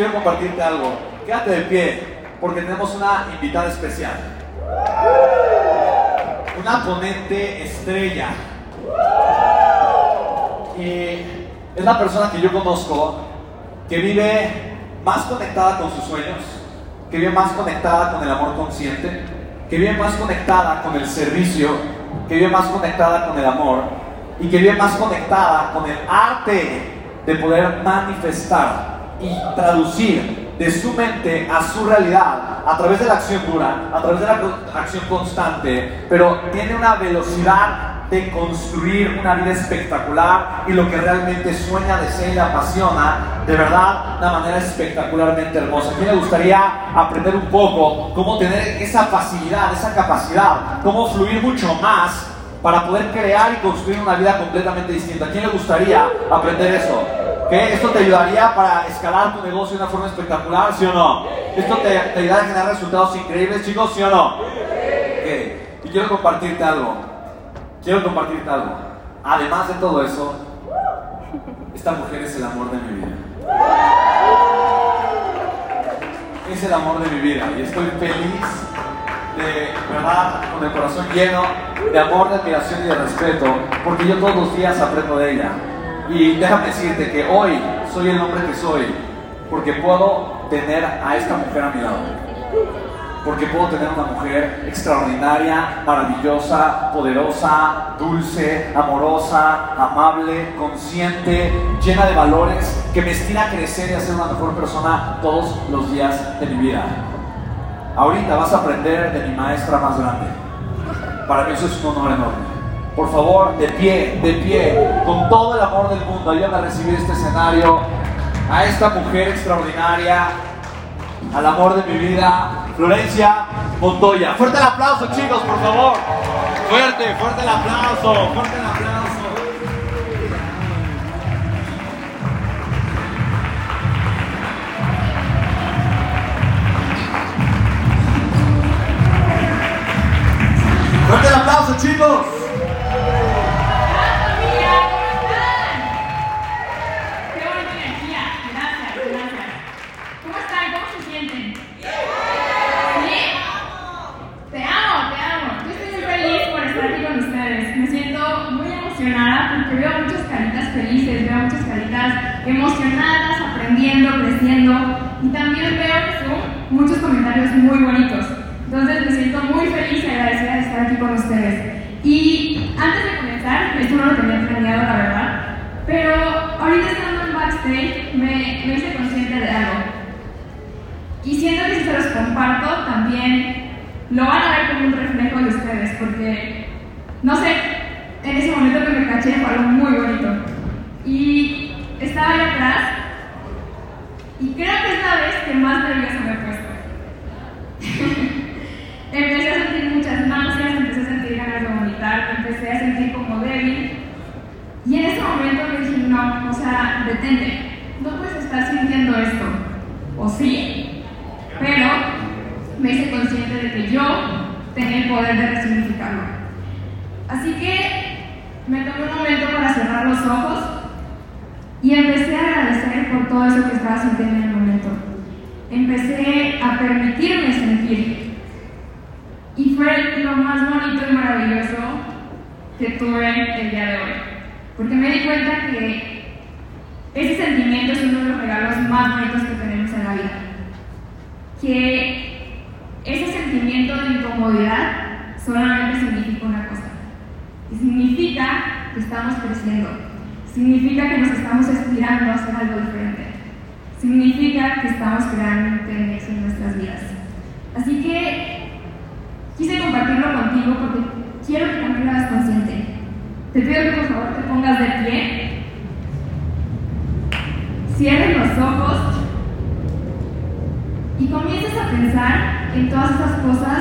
Quiero compartirte algo. Quédate de pie porque tenemos una invitada especial. Una ponente estrella. Y es la persona que yo conozco que vive más conectada con sus sueños, que vive más conectada con el amor consciente, que vive más conectada con el servicio, que vive más conectada con el amor y que vive más conectada con el arte de poder manifestar y traducir de su mente a su realidad a través de la acción dura, a través de la acción constante, pero tiene una velocidad de construir una vida espectacular y lo que realmente sueña, desea y le apasiona, de verdad, de una manera espectacularmente hermosa. A mí me gustaría aprender un poco cómo tener esa facilidad, esa capacidad, cómo fluir mucho más para poder crear y construir una vida completamente distinta. ¿A quién le gustaría aprender eso? ¿Esto te ayudaría para escalar tu negocio de una forma espectacular, sí o no? ¿Esto te, ayudaría a generar resultados increíbles, chicos, sí o no? Y quiero compartirte algo quiero compartirte algo. Además de todo eso, esta mujer es el amor de mi vida. Es el amor de mi vida y estoy feliz de verdad, con el corazón lleno de amor, de admiración y de respeto, porque yo todos los días aprendo de ella. Y déjame decirte que hoy soy el hombre que soy, porque puedo tener a esta mujer a mi lado porque puedo tener una mujer extraordinaria, maravillosa, poderosa, dulce, amorosa, amable, consciente, llena de valores, que me estira a crecer y a ser una mejor persona todos los días de mi vida. Ahorita vas a aprender de mi maestra más grande. Para mí eso es un honor enorme. Por favor, de pie, de pie, con todo el amor del mundo, ayúdame a recibir este escenario, a esta mujer extraordinaria, al amor de mi vida, Florencia Montoya. Fuerte el aplauso, chicos, por favor. Fuerte, fuerte el aplauso, fuerte el aplauso. Que estaba sintiendo en el momento. Empecé a permitirme sentir. Y fue lo más bonito y maravilloso que tuve el día de hoy. Porque me di cuenta que ese sentimiento es uno de los regalos más bonitos que tenemos en la vida. Que ese sentimiento de incomodidad solamente significa una cosa. Significa que estamos creciendo Significa que nos estamos estirando a hacer algo diferente. Significa que estamos creando un en nuestras vidas. Así que quise compartirlo contigo porque quiero que también lo hagas consciente. Te pido que por favor te pongas de pie. Cierres los ojos y comiences a pensar en todas esas cosas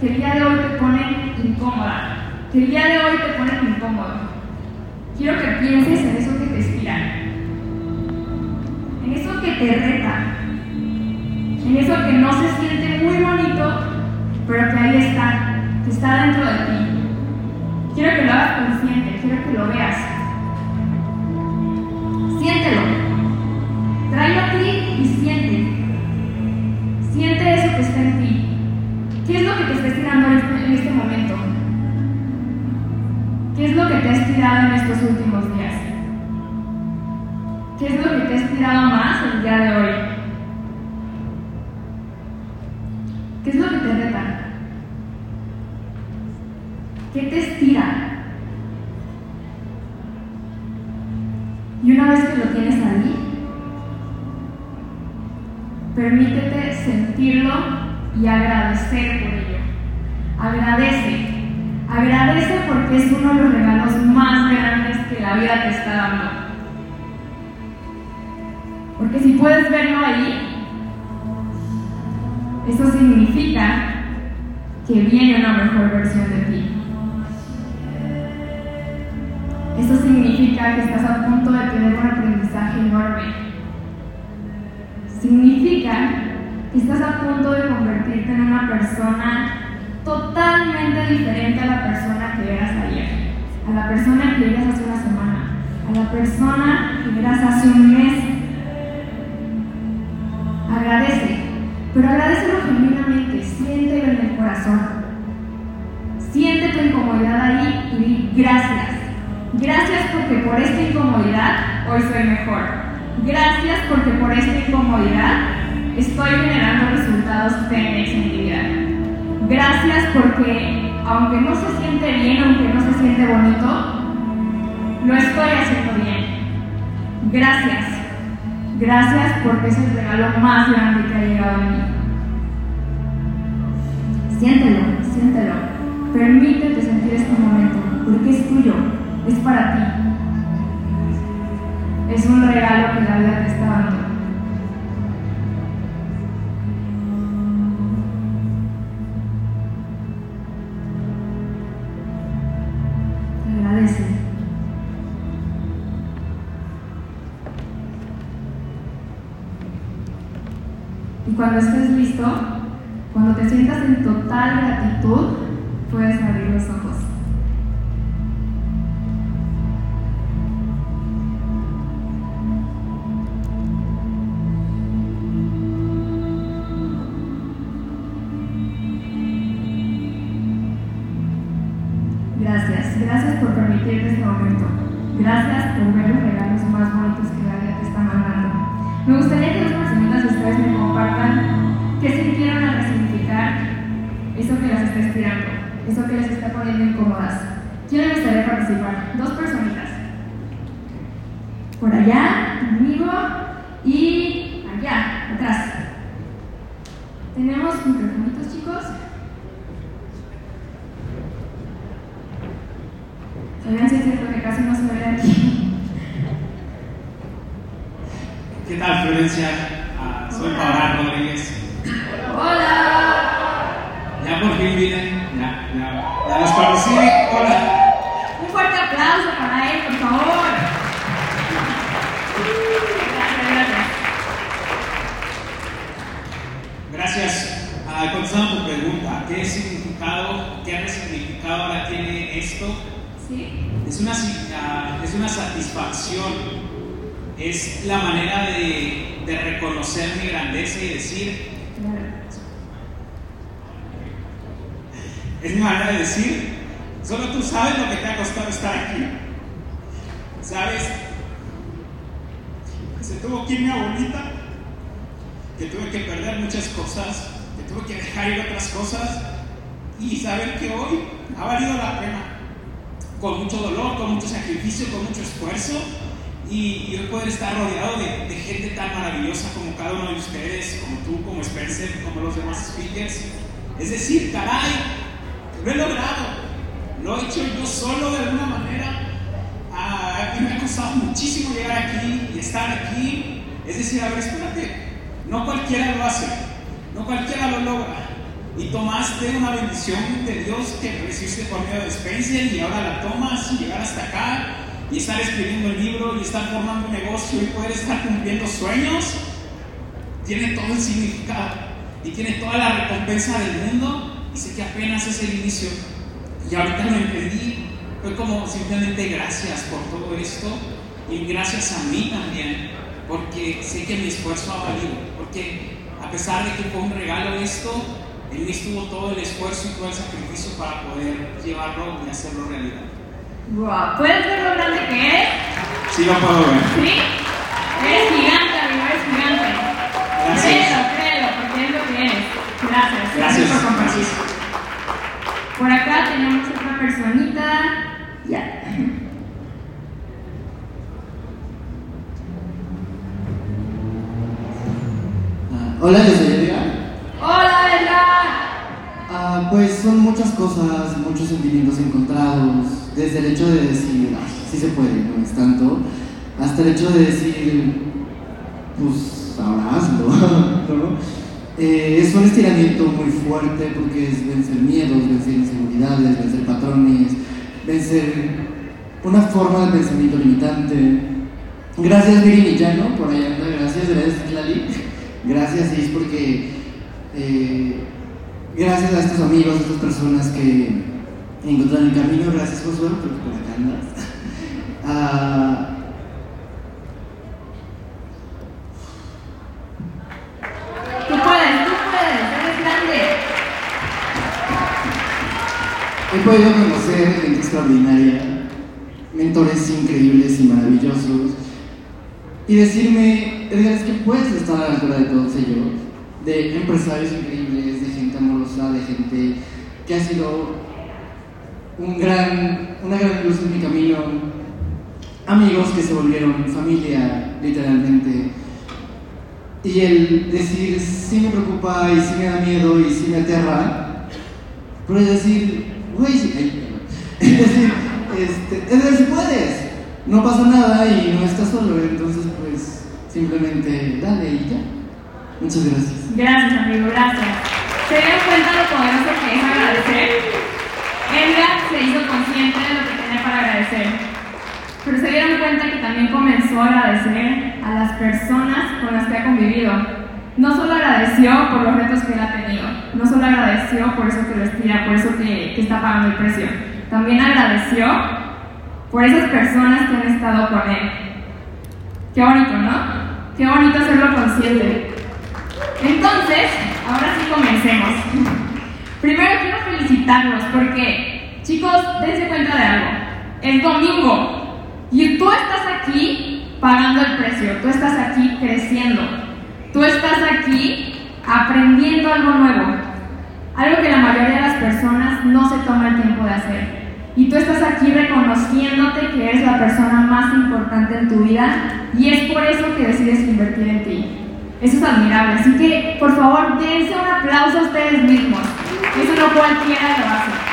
que el día de hoy te ponen incómoda, que el día de hoy te ponen incómodo. Quiero que pienses en eso que eso que te reta, en eso que no se siente muy bonito, pero que ahí está, que está dentro de ti. Quiero que lo hagas consciente, quiero que lo veas. Siéntelo. Tráelo a ti y siente. Siente eso que está en ti. ¿Qué es lo que te está estirando en este momento? ¿Qué es lo que te ha estirado en estos últimos días? ¿Qué es lo que te ha estirado más el día de hoy? ¿Qué es lo que te reta? ¿Qué te estira? Y una vez que lo tienes ahí, permítete sentirlo y agradecer por ello. Agradece. Agradece porque es uno de los regalos más grandes que la vida te está dando. Porque si puedes verlo ahí, eso significa que viene una mejor versión de ti. Eso significa que estás a punto de tener un aprendizaje enorme. Significa que estás a punto de convertirte en una persona totalmente diferente a la persona que eras ayer, a la persona que eras hace una semana, a la persona que eras hace un mes. Agradece, pero agradecelo genuinamente, siéntelo en el corazón. Siente tu incomodidad ahí y di gracias. Gracias porque por esta incomodidad hoy soy mejor. Gracias porque por esta incomodidad estoy generando resultados en mi vida. Gracias porque aunque no se siente bien, aunque no se siente bonito, lo estoy haciendo bien. Gracias. Gracias porque es el regalo más grande que ha llegado a mí. Siéntelo, siéntelo. Permítete sentir este momento porque es tuyo es para ti. Es un regalo que la vida te está dando. Cuando estés listo, cuando te sientas en total gratitud, puedes abrir los ojos. Gracias, gracias por permitirte este momento. Gracias por ver los regalos más bonitos que la vida te está mandando. Me gustaría está estirando, eso que les está poniendo incómodas. ¿Quién les gustaría participar? Dos personitas. Por allá, conmigo y allá, atrás. ¿Tenemos microfonitos, chicos? Oigan, si es cierto que casi no se ve aquí. ¿Qué tal, Florencia? Ah, soy Pablo Rodríguez. ¡Hola! Ya por fin vine. Ya, ya. Ya los conocí. Hola. Un fuerte aplauso para él, por favor. Gracias, gracias. Gracias. Ah, contestando tu pregunta, ¿qué significado, qué resignificado ahora tiene esto? ¿Sí? Es una, si- ah, es una satisfacción, es la manera de, de reconocer mi grandeza y decir, Claro. es mi manera de decir, solo tú sabes lo que te ha costado estar aquí. ¿Sabes? Que se tuvo que ir mi abuelita, que tuve que perder muchas cosas, que tuve que dejar ir otras cosas, y saber que hoy ha valido la pena, con mucho dolor, con mucho sacrificio, con mucho esfuerzo, y, y hoy poder estar rodeado de, de gente tan maravillosa como cada uno de ustedes, como tú, como Spencer, como los demás speakers. Es decir, caray, lo he logrado, lo he hecho yo solo de alguna manera. Ah, y me ha costado muchísimo llegar aquí y estar aquí. Es decir, a ver, espérate, no cualquiera lo hace, no cualquiera lo logra. Y tomaste una bendición de Dios que recibiste por medio de Spencer y ahora la tomas y llegar hasta acá y estar escribiendo el libro y estar formando un negocio y poder estar cumpliendo sueños. Tiene todo el significado y tiene toda la recompensa del mundo y sé que apenas es el inicio. Y ahorita lo entendí. Fue como simplemente gracias por todo esto y gracias a mí también porque sé que mi esfuerzo ha valido, porque a pesar de que fue un regalo esto, en mí estuvo todo el esfuerzo y todo el sacrificio para poder llevarlo y hacerlo realidad. Wow. ¿Puedes ver lo grande que eres? Sí, lo puedo ver. ¿Sí? Eres gigante, amigo, eres gigante. Gracias. Créelo, créelo, porque es lo que eres. Gracias. Gracias. por compartir. Por acá tenemos otra personita. Ya. Ah, hola, yo soy. Ah, pues son muchas cosas, muchos sentimientos encontrados, desde el hecho de decir, "Ay, sí se puede, no es tanto, hasta el hecho de decir, pues ahora hazlo, ¿no? Eh, es un estiramiento muy fuerte porque es vencer miedos, vencer inseguridades, vencer patrones, vencer una forma de pensamiento limitante. Gracias Miri Millano, por ahí anda, gracias, gracias Lali. Gracias, Is, porque eh, gracias a estos amigos, a estas personas que encontraron el camino, gracias Josué, porque por acá andas. Ah, Tú puedes, tú puedes, eres grande. he podido conocer gente extraordinaria, mentores increíbles y maravillosos, y decirme, Edgar, es que puedes estar a la altura de todos ellos, de empresarios increíbles, amorosa, de gente que ha sido un gran, una gran luz en mi camino, amigos que se volvieron familia, literalmente. Y el decir, sí me preocupa y sí me da miedo y sí me aterra, pero es decir, güey, es decir, este, Edgar, si puedes, no pasa nada y no estás solo, entonces pues simplemente dale y ya. Muchas gracias. Gracias, amigo, gracias. ¿Se dieron cuenta lo poderoso que es agradecer? Edgar se hizo consciente de lo que tenía para agradecer. Pero se dieron cuenta que también comenzó a agradecer a las personas con las que ha convivido. No solo agradeció por los retos que él ha tenido, no solo agradeció por eso que lo estira, por eso que, que está pagando el precio, también agradeció por esas personas que han estado con él. Qué bonito, ¿no? Qué bonito hacerlo consciente. Entonces, ahora sí comencemos. Primero quiero felicitarlos porque, chicos, dense cuenta de algo. Es domingo y tú estás aquí pagando el precio, tú estás aquí creciendo, tú estás aquí aprendiendo algo nuevo, algo que la mayoría de las personas no se toma el tiempo de hacer. Y tú estás aquí reconociéndote que eres la persona más importante en tu vida y es por eso que decides invertir en ti. Eso es admirable. Así que, por favor, dense un aplauso a ustedes mismos. Eso no cualquiera lo hace.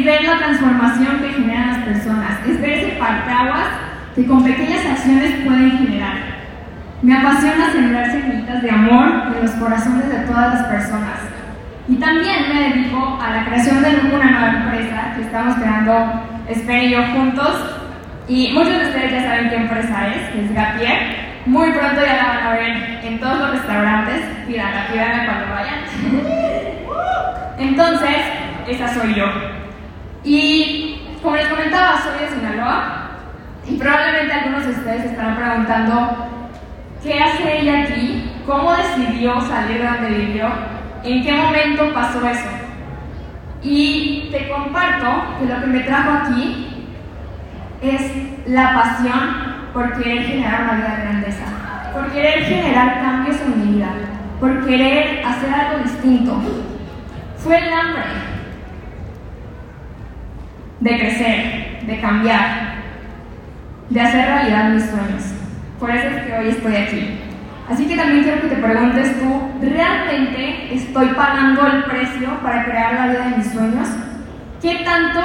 Es ver la transformación que generan las personas. Es ver ese partaguas que con pequeñas acciones pueden generar. Me apasiona sembrar semillitas de amor en los corazones de todas las personas. Y también me dedico a la creación de una nueva empresa que estamos creando Esper y yo juntos. Y muchos de ustedes ya saben qué empresa es, que es Gapier. Muy pronto ya la van a ver en todos los restaurantes. Pídanla, pídanla cuando vayan. Entonces, esa soy yo. Y como les comentaba, soy de Sinaloa. Y probablemente algunos de ustedes estarán preguntando, ¿qué hace ella aquí? ¿Cómo decidió salir de donde vivió? ¿En qué momento pasó eso? Y te comparto que lo que me trajo aquí es la pasión por querer generar una vida de grandeza, por querer generar cambios en mi vida, por querer hacer algo distinto. Fue el hambre de crecer, de cambiar, de hacer realidad mis sueños. Por eso es que hoy estoy aquí. Así que también quiero que te preguntes tú, ¿realmente estoy pagando el precio para crear la vida de mis sueños? ¿Qué tanto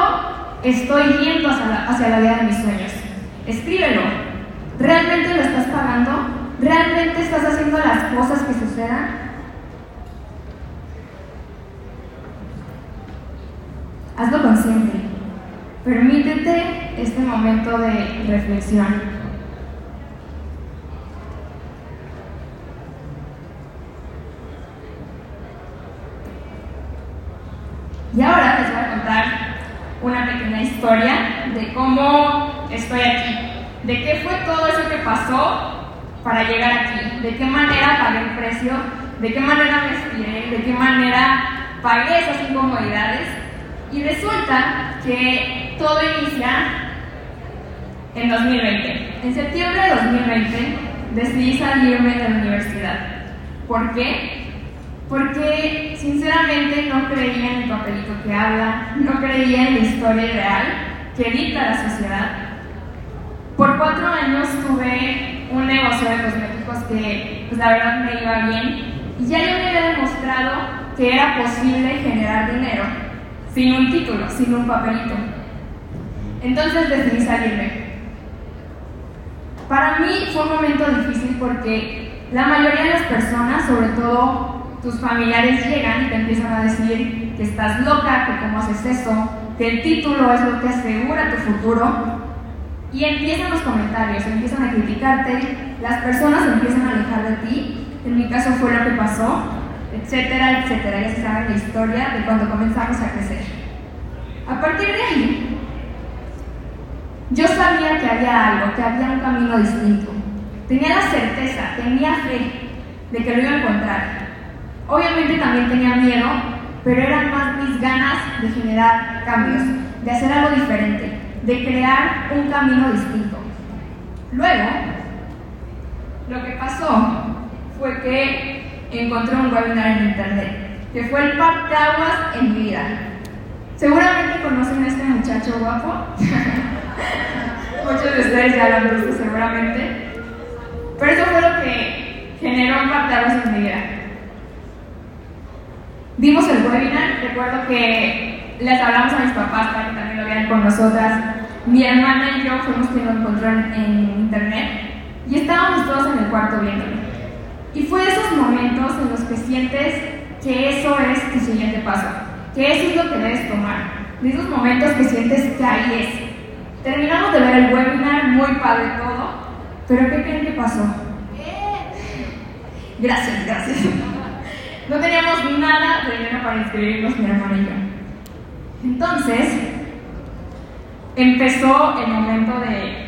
estoy yendo hacia la, vida de mis sueños? Escríbelo. ¿Realmente lo estás pagando? ¿Realmente estás haciendo las cosas que sucedan? hazlo consciente. Permítete este momento de reflexión. Y ahora les voy a contar una pequeña historia de cómo estoy aquí, de qué fue todo eso que pasó para llegar aquí, de qué manera pagué el precio, de qué manera me inspiré, de qué manera pagué esas incomodidades. Y resulta que todo inicia en 2020. En septiembre de 2020 decidí salirme de la universidad. ¿Por qué? porque sinceramente no creía en el papelito que habla, no creía en la historia ideal que dicta la sociedad. Por cuatro años tuve un negocio de cosméticos que pues, la verdad me iba bien y ya yo me había demostrado que era posible generar dinero sin un título, sin un papelito. Entonces decidí salirme. Para mí fue un momento difícil porque la mayoría de las personas, sobre todo tus familiares llegan y te empiezan a decir que estás loca, que cómo haces eso, que el título es lo que asegura tu futuro. Y empiezan los comentarios, empiezan a criticarte, las personas empiezan a alejar de ti. En mi caso fue lo que pasó, etcétera, etcétera. Ya se sabe la historia de cuando comenzamos a crecer. A partir de ahí, yo sabía que había algo, que había un camino distinto. Tenía la certeza, tenía fe de que lo iba a encontrar. Obviamente también tenía miedo, pero eran más mis ganas de generar cambios, de hacer algo diferente, de crear un camino distinto. Luego, lo que pasó fue que encontré un webinar en internet, que fue el parteaguas en mi vida. Seguramente conocen a este muchacho guapo. Muchos de ustedes ya lo han visto seguramente. Pero eso fue lo que generó parteaguas en mi vida. Vimos el webinar, recuerdo que les hablamos a mis papás para que también lo vean con nosotras. Mi hermana y yo fuimos quienes lo encontraron en internet y estábamos todos en el cuarto viéndolo. Y fue de esos momentos en los que sientes que eso es tu siguiente paso, que eso es lo que debes tomar. De esos momentos que sientes que ahí es. Terminamos de ver el webinar, muy padre todo, pero ¿qué creen que pasó? Gracias, gracias. No teníamos nada de dinero para inscribirnos, mi hermano y yo. Entonces, empezó el momento de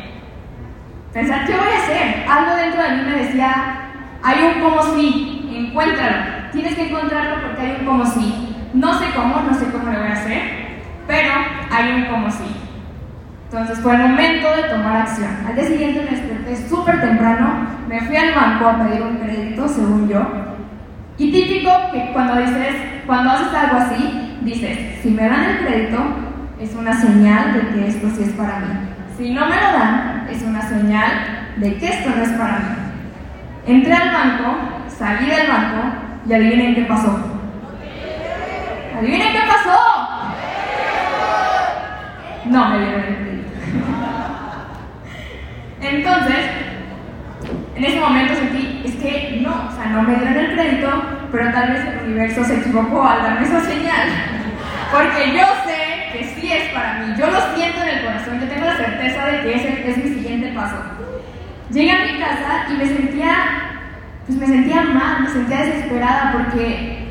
pensar, ¿qué voy a hacer? Algo dentro de mí me decía, hay un como sí, encuéntralo. Tienes que encontrarlo porque hay un como sí. No sé cómo, no sé cómo lo voy a hacer, pero hay un como sí. Entonces fue el momento de tomar acción. Al día siguiente me desperté súper temprano, me fui al banco a pedir un crédito, según yo, y típico que cuando dices, cuando haces algo así, dices, si me dan el crédito, es una señal de que esto sí es para mí. Si no me lo dan, es una señal de que esto no es para mí. Entré al banco, salí del banco y adivinen qué pasó. ¿Adivinen qué pasó? No me dieron. Entonces, en ese momento sentí, es que no, o sea, no me dieron el crédito, pero tal vez el universo se equivocó al darme esa señal. Porque yo sé que sí es para mí, yo lo siento en el corazón, yo tengo la certeza de que ese es mi siguiente paso. Llegué a mi casa y me sentía, pues me sentía mal, me sentía desesperada porque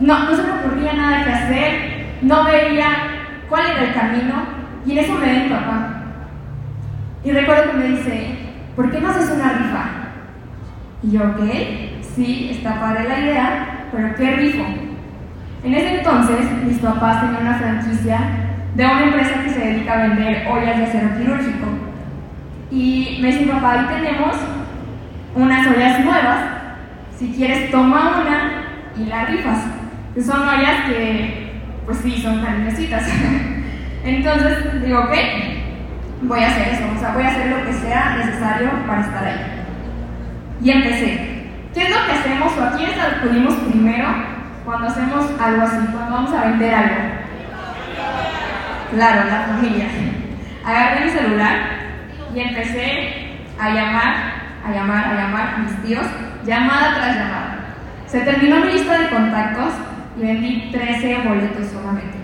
no, no se me ocurría nada que hacer, no veía cuál era el camino y en eso me mi papá. Y recuerdo que me dice, ¿por qué no haces una rifa? Y yo, ok, sí, está padre la idea, pero ¿qué rifo? En ese entonces, mis papás tenían una franquicia de una empresa que se dedica a vender ollas de acero quirúrgico. Y me dice, papá, ahí tenemos unas ollas nuevas, si quieres toma una y la rifas. Que son ollas que, pues sí, son cariñositas. entonces digo, ok, voy a hacer eso, o sea, voy a hacer lo que sea necesario para estar ahí. Y empecé. ¿Qué es lo que hacemos o a quiénes acudimos primero cuando hacemos algo así, cuando vamos a vender algo? Claro, la familia. Agarré mi celular y empecé a llamar, a llamar, a llamar a mis tíos, llamada tras llamada. Se terminó mi lista de contactos y vendí 13 boletos solamente.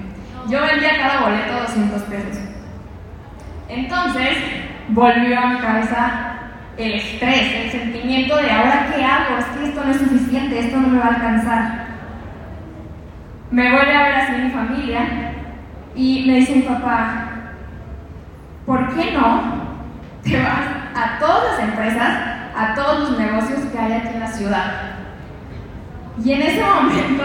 yo vendía cada boleto 200 pesos. Entonces, volvió a mi cabeza el estrés, el sentimiento de ahora qué hago, es que esto no es suficiente, esto no me va a alcanzar. Me vuelve a ver así mi familia y me dice mi papá, ¿por qué no te vas a todas las empresas, a todos los negocios que hay aquí en la ciudad? Y en ese momento,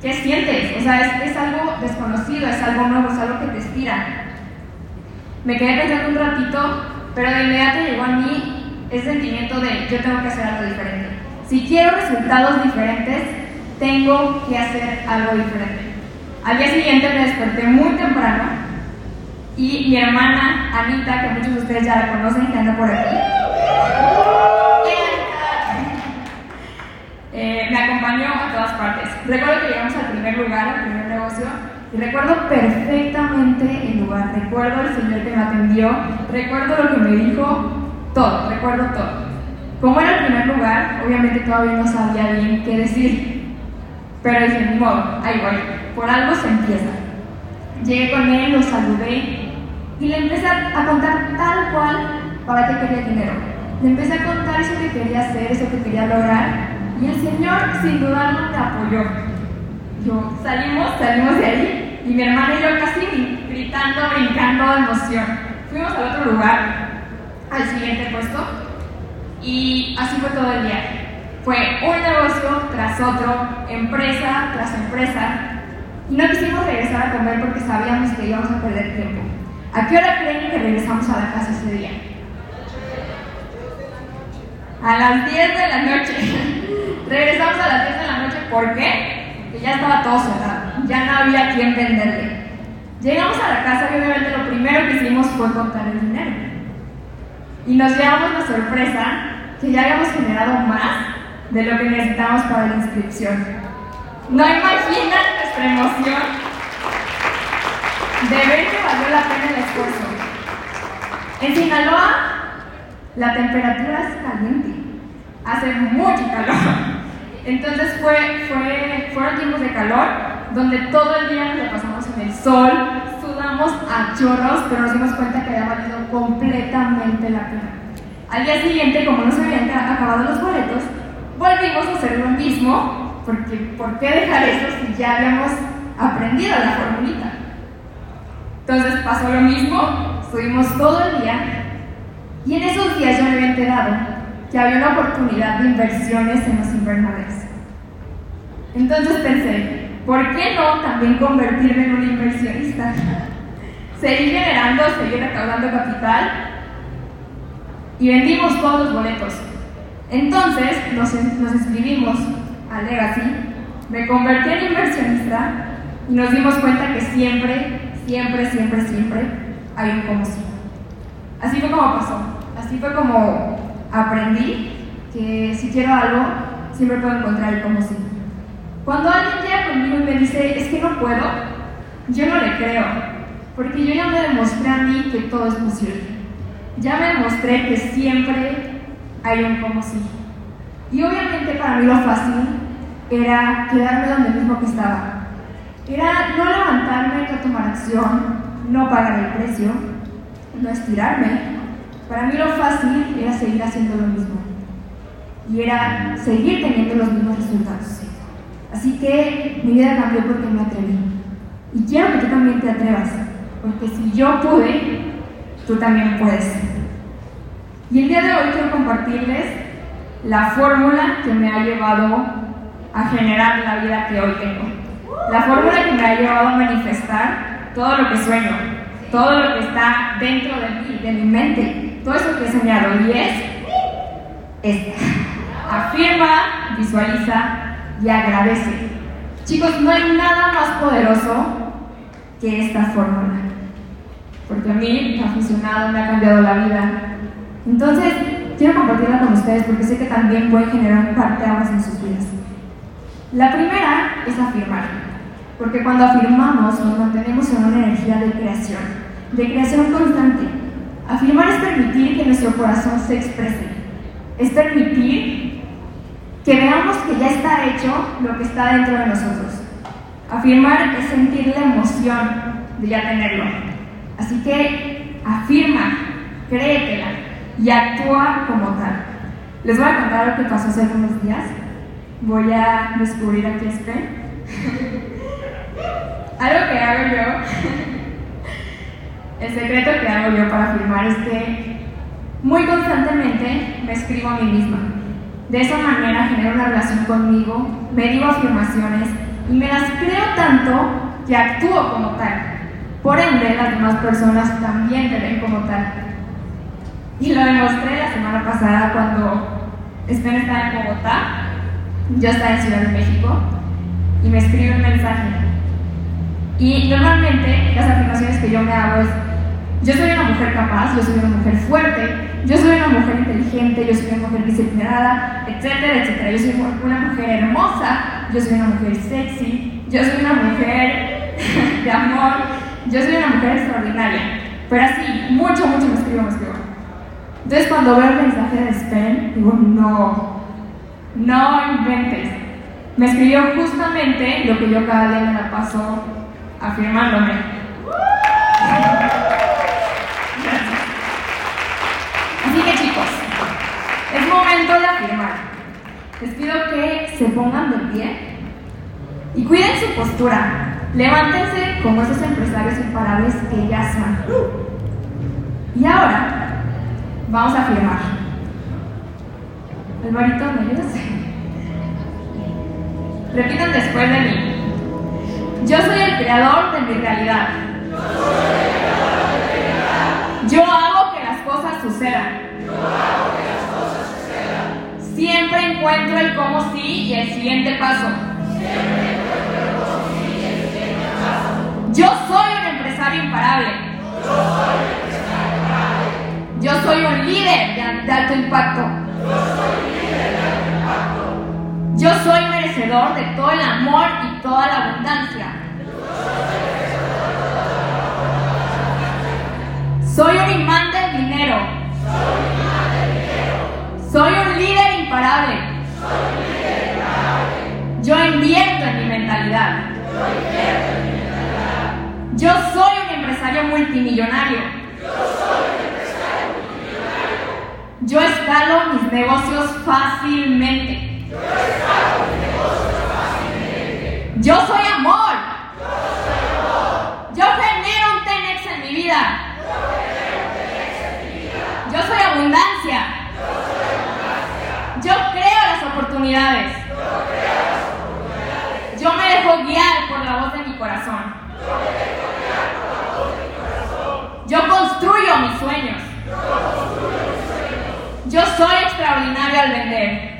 ¿qué sientes? O sea, es, es algo desconocido, es algo nuevo, es algo que te estira. Me quedé pensando un ratito, pero de inmediato llegó a mí ese sentimiento de yo tengo que hacer algo diferente. Si quiero resultados diferentes, tengo que hacer algo diferente. Al día siguiente me desperté muy temprano y mi hermana Anita, que muchos de ustedes ya la conocen, que anda por aquí, eh, me acompañó a todas partes. Recuerdo que llegamos al primer lugar, al primer negocio, y recuerdo perfectamente el lugar. Recuerdo el señor que me atendió, recuerdo lo que me dijo, todo, recuerdo todo. Como era el primer lugar, obviamente todavía no sabía bien qué decir. Pero dije, ni modo, ahí voy, por algo se empieza. Llegué con él, lo saludé y le empecé a contar tal cual para qué quería dinero. Le empecé a contar eso que quería hacer, eso que quería lograr y el Señor sin dudarlo me apoyó. Yo salimos, salimos de ahí y mi hermana y yo casi gritando, brincando de emoción. Fuimos al otro lugar, al siguiente puesto y así fue todo el día. Fue un negocio tras otro, empresa tras empresa y no quisimos regresar a comer porque sabíamos que íbamos a perder tiempo. ¿A qué hora creen que regresamos a la casa ese día? A las 10 de la noche. regresamos a las 10 de la noche, ¿por qué? Porque ya estaba todo cerrado, ya no había quien venderle. Llegamos a la casa y obviamente lo primero que hicimos fue contar el dinero. Y nos llevamos la sorpresa que ya habíamos generado más de lo que necesitábamos para la inscripción. No imaginan nuestra emoción de ver que valió la pena el esfuerzo. En Sinaloa, la temperatura es caliente, hace mucho calor. Entonces fue, fue, fueron tiempos de calor donde todo el día nos lo pasamos en el sol, sudamos a chorros, pero nos dimos cuenta que había valido completamente la pena. Al día siguiente, como no se habían acabado los boletos, volvimos a hacer lo mismo, porque ¿por qué dejar eso si ya habíamos aprendido la formulita? Entonces pasó lo mismo, estuvimos todo el día y en esos días yo me había enterado que había una oportunidad de inversiones en los invernaderos. Entonces pensé, ¿por qué no también convertirme en un inversionista? Seguir generando, seguir recaudando capital y vendimos todos los boletos. Entonces nos, nos inscribimos a Legacy, me convertí en inversionista y nos dimos cuenta que siempre, siempre, siempre, siempre hay un como sí. Así fue como pasó, así fue como aprendí que si quiero algo, siempre puedo encontrar el como sí. Cuando alguien llega conmigo y me dice, es que no puedo, yo no le creo, porque yo ya me demostré a mí que todo es posible. Ya me demostré que siempre hay un como sí. Y obviamente para mí lo fácil era quedarme donde mismo que estaba. Era no levantarme, no tomar acción, no pagar el precio, no estirarme. Para mí lo fácil era seguir haciendo lo mismo. Y era seguir teniendo los mismos resultados. Así que mi vida cambió porque me atreví. Y quiero que tú también te atrevas, porque si yo pude, tú también puedes. Y el día de hoy quiero compartirles la fórmula que me ha llevado a generar la vida que hoy tengo. La fórmula que me ha llevado a manifestar todo lo que sueño, todo lo que está dentro de mí, de mi mente, todo eso que he soñado. Y es esta. Afirma, visualiza y agradece. Chicos, no hay nada más poderoso que esta fórmula. Porque a mí me ha funcionado, me ha cambiado la vida. Entonces, quiero compartirla con ustedes porque sé que también puede generar un parteaguas en sus vidas. La primera es afirmar, porque cuando afirmamos nos mantenemos en una energía de creación, de creación constante. Afirmar es permitir que nuestro corazón se exprese, es permitir que veamos que ya está hecho lo que está dentro de nosotros. Afirmar es sentir la emoción de ya tenerlo. Así que afirma, créetela y actúa como tal. Les voy a contar lo que pasó hace unos días. Voy a descubrir aquí este. Algo que hago yo, el secreto que hago yo para afirmar es que muy constantemente me escribo a mí misma. De esa manera genero una relación conmigo, me digo afirmaciones y me las creo tanto que actúo como tal. Por ende, las demás personas también te ven como tal. Y lo demostré la semana pasada cuando Spen estaba en Bogotá, yo estaba en Ciudad de México y me escribe un mensaje. Y normalmente las afirmaciones que yo me hago es, yo soy una mujer capaz, yo soy una mujer fuerte, yo soy una mujer inteligente, yo soy una mujer disciplinada, etcétera, etcétera. Yo soy una mujer hermosa, yo soy una mujer sexy, yo soy una mujer de amor, yo soy una mujer extraordinaria. Pero así, mucho, mucho me escribo, me escribo. Entonces cuando veo el mensaje de Spen, digo, no, no inventes. Me escribió justamente lo que yo cada día me la paso afirmándome. Así que chicos, es momento de afirmar. Les pido que se pongan de pie y cuiden su postura. Levántense como esos empresarios imparables que ya son. Y ahora vamos a afirmar. Alvarito, ¿me ayudas? Repitan después de mí. Yo soy el creador de mi realidad. Yo hago que las cosas sucedan. Siempre encuentro el cómo sí y el siguiente paso. Yo soy un empresario imparable. Yo soy un líder de alto impacto. Yo soy merecedor de todo el amor y toda la abundancia. Soy un imán del dinero. Soy un líder imparable. Yo invierto en mi mentalidad. Yo soy un empresario multimillonario. Yo escalo mis negocios fácilmente. Yo soy amor. Yo genero un Tenex en mi vida. Yo soy abundancia. Yo creo las Yo me dejo guiar por la voz de mi corazón. Yo construyo mis sueños. Yo soy extraordinario al vender.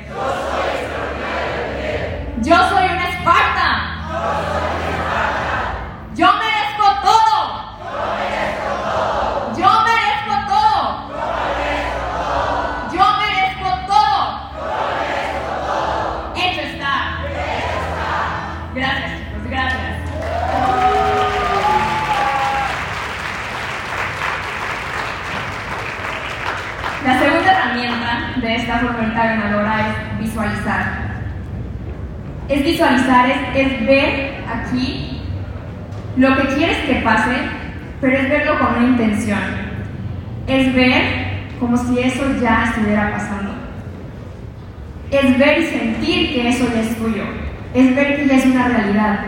Yo soy visualizar, es, ver aquí lo que quieres que pase, pero es verlo con una intención. Es ver como si eso ya estuviera pasando. Es ver y sentir que eso ya es tuyo. Es ver que ya es una realidad.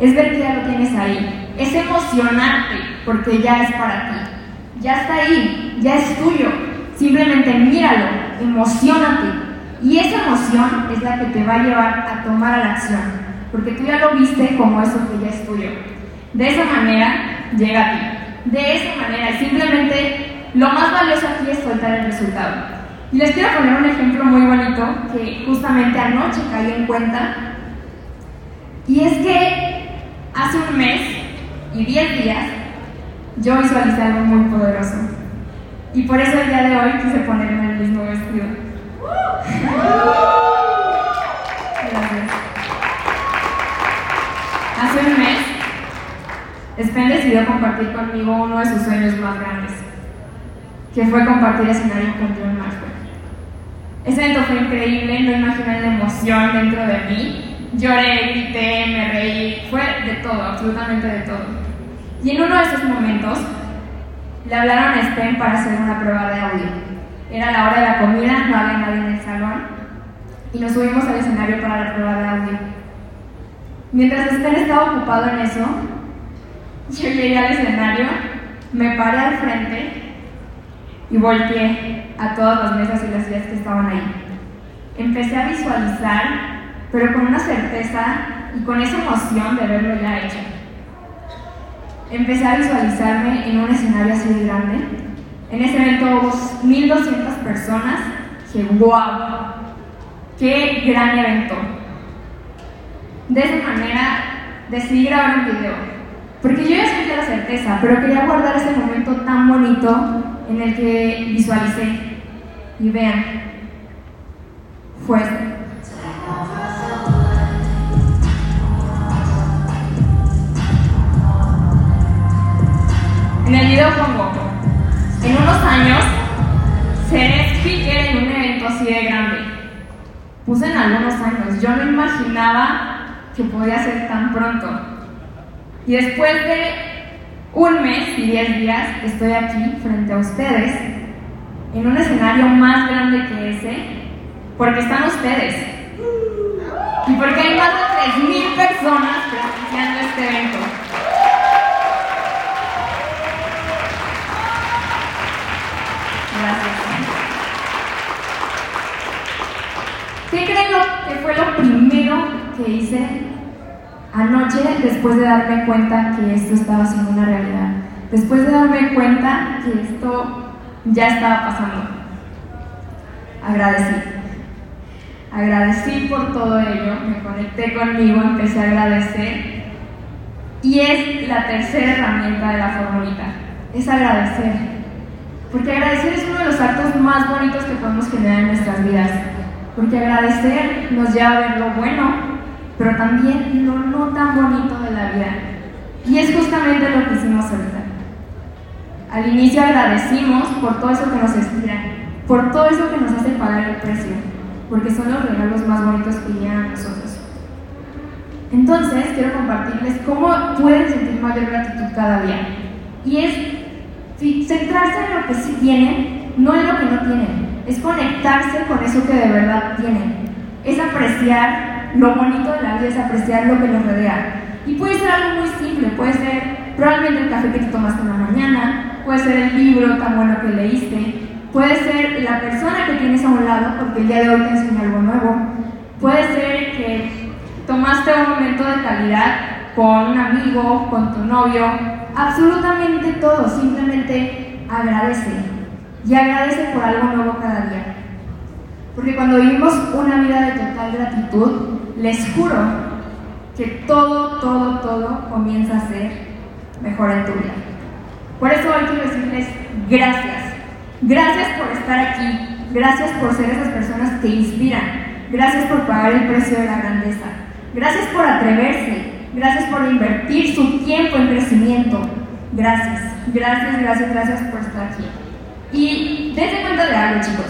Es ver que ya lo tienes ahí. Es emocionarte porque ya es para ti. Ya está ahí, ya es tuyo. Simplemente míralo, emocionate. Y esa emoción es la que te va a llevar a tomar a la acción, porque tú ya lo viste como eso que ya es tuyo. De esa manera llega a ti. De esa manera, simplemente lo más valioso aquí es soltar el resultado. Y les quiero poner un ejemplo muy bonito que justamente anoche caí en cuenta. Y es que hace un mes y 10 días yo visualicé algo muy poderoso. Y por eso el día de hoy quise ponerme el mismo vestido. Hace un mes, Spen decidió compartir conmigo uno de sus sueños más grandes, que fue compartir escenario con John Maxwell. Ese evento fue increíble, no imaginan la emoción dentro de mí, Lloré, grité, me reí, fue de todo, absolutamente de todo. Y en uno de esos momentos le hablaron a Sten para hacer una prueba de audio. Era la hora de la comida, no había nadie en el salón y nos subimos al escenario para la prueba de audio. Mientras Sten estaba ocupado en eso, yo llegué al escenario, me paré al frente y volteé a todas las mesas y las sillas que estaban ahí. Empecé a visualizar, pero con una certeza y con esa emoción de verlo ya hecho. Empecé a visualizarme en un escenario así de grande. En ese evento hubo 1200 personas. Que wow, qué gran evento. De esa manera decidí grabar un video. Porque yo ya sentía la certeza, pero quería guardar ese momento tan bonito en el que visualicé. Y vean, fue En el video pongo, en unos años seré speaker en un evento así de grande. Puse en algunos años, yo no imaginaba que podía ser tan pronto. Y después de un mes y diez días estoy aquí frente a ustedes, en un escenario más grande que ese, porque están ustedes. Y porque hay más de 3.000 personas presenciando este evento. Gracias. ¿Qué creen que fue lo primero que hice anoche después de darme cuenta que esto estaba siendo una realidad? Después de darme cuenta que esto ya estaba pasando. Agradecí. Agradecí por todo ello, me conecté conmigo, empecé a agradecer. Y es la tercera herramienta de la formulita, es agradecer. Porque agradecer es uno de los actos más bonitos que podemos generar en nuestras vidas. Porque agradecer nos lleva a ver lo bueno, pero también lo no tan bonito de la vida. Y es justamente lo que hicimos ahorita. Al inicio agradecimos por todo eso que nos inspira, por todo eso que nos hace pagar el precio, porque son los regalos más bonitos que llegan a nosotros. Entonces, quiero compartirles cómo pueden sentir mayor gratitud cada día. Y es centrarse en lo que sí tienen, no en lo que no tienen. Es conectarse con eso que de verdad tienen. Es apreciar lo bonito de la vida, es apreciar lo que nos rodea. Y puede ser algo muy simple, puede ser probablemente el café que te tomaste en la mañana, puede ser el libro tan bueno que leíste, puede ser la persona que tienes a un lado porque el día de hoy te enseñó algo nuevo, puede ser que tomaste un momento de calidad con un amigo, con tu novio, absolutamente todo, simplemente agradece y agradece por algo nuevo cada día. Porque cuando vivimos una vida de total gratitud, les juro que todo, todo, todo comienza a ser mejor en tu vida. Por eso hoy quiero decirles gracias. Gracias por estar aquí. Gracias por ser esas personas que inspiran. Gracias por pagar el precio de la grandeza. Gracias por atreverse. Gracias por invertir su tiempo en crecimiento. Gracias, gracias, gracias, gracias por estar aquí. Y dense cuenta de algo, chicos.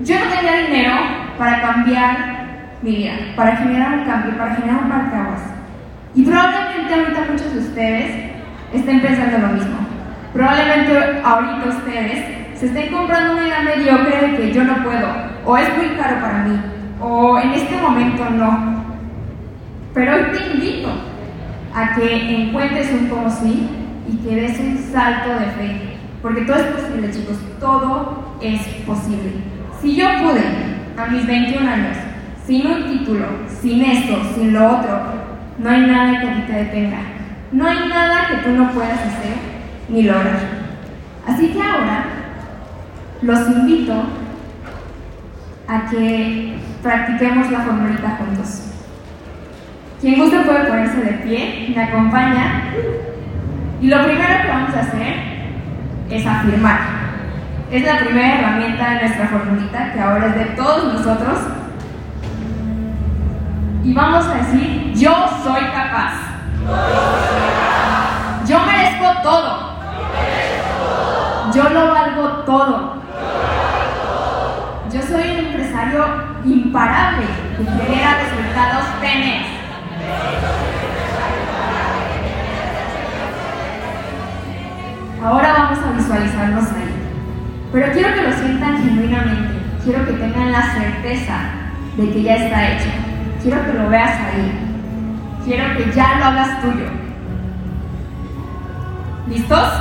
Yo no tenía dinero para cambiar mi vida, para generar un cambio, para generar un parteaguas. Y probablemente ahorita muchos de ustedes estén pensando lo mismo. Probablemente ahorita ustedes se estén comprando una idea mediocre de que yo no puedo, o es muy caro para mí, o en este momento no. Pero hoy te invito a que encuentres un como sí y que des un salto de fe. Porque todo es posible, chicos, todo es posible. Si yo pude a mis 21 años, sin un título, sin esto, sin lo otro, no hay nada que a ti te detenga. No hay nada que tú no puedas hacer ni lograr. Así que ahora los invito a que practiquemos la formulita juntos. Quien guste puede ponerse de pie, me acompaña. Y lo primero que vamos a hacer es afirmar. Es la primera herramienta de nuestra formulita, que ahora es de todos nosotros. Y vamos a decir, yo soy capaz. Yo merezco todo. Yo lo valgo todo. Yo soy un empresario imparable que genera resultados tenes. Ahora vamos a visualizarnos ahí. Pero quiero que lo sientan genuinamente. Quiero que tengan la certeza de que ya está hecho. Quiero que lo veas ahí. Quiero que ya lo hagas tuyo. ¿Listos?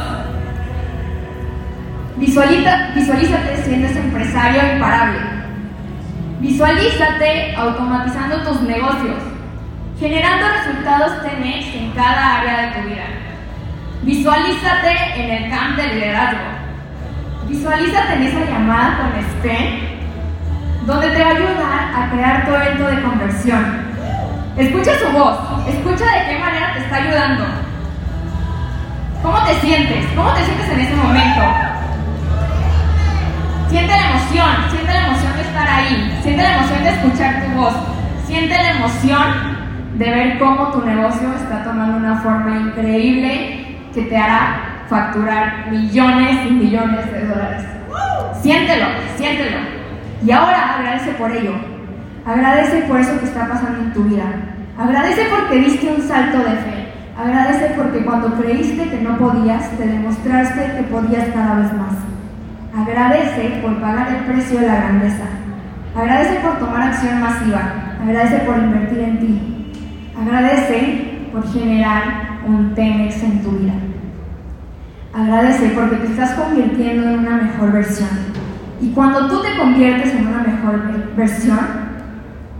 Visualiza, visualízate siendo ese empresario imparable. Visualízate automatizando tus negocios, generando resultados 10 en cada área de tu vida. Visualízate en el camp de liderazgo. Visualízate en esa llamada con SPEN, donde te va a ayudar a crear tu evento de conversión. Escucha su voz, escucha de qué manera te está ayudando. ¿Cómo te sientes? ¿Cómo te sientes en ese momento? Siente la emoción, siente la emoción de estar ahí, siente la emoción de escuchar tu voz, siente la emoción de ver cómo tu negocio está tomando una forma increíble que te hará facturar millones y millones de dólares. Siéntelo, siéntelo. Y ahora agradece por ello. Agradece por eso que está pasando en tu vida. Agradece porque diste un salto de fe. Agradece porque cuando creíste que no podías, te demostraste que podías cada vez más. Agradece por pagar el precio de la grandeza. Agradece por tomar acción masiva. Agradece por invertir en ti. Agradece por generar un Tenex en tu vida. Agradece porque te estás convirtiendo en una mejor versión. Y cuando tú te conviertes en una mejor versión,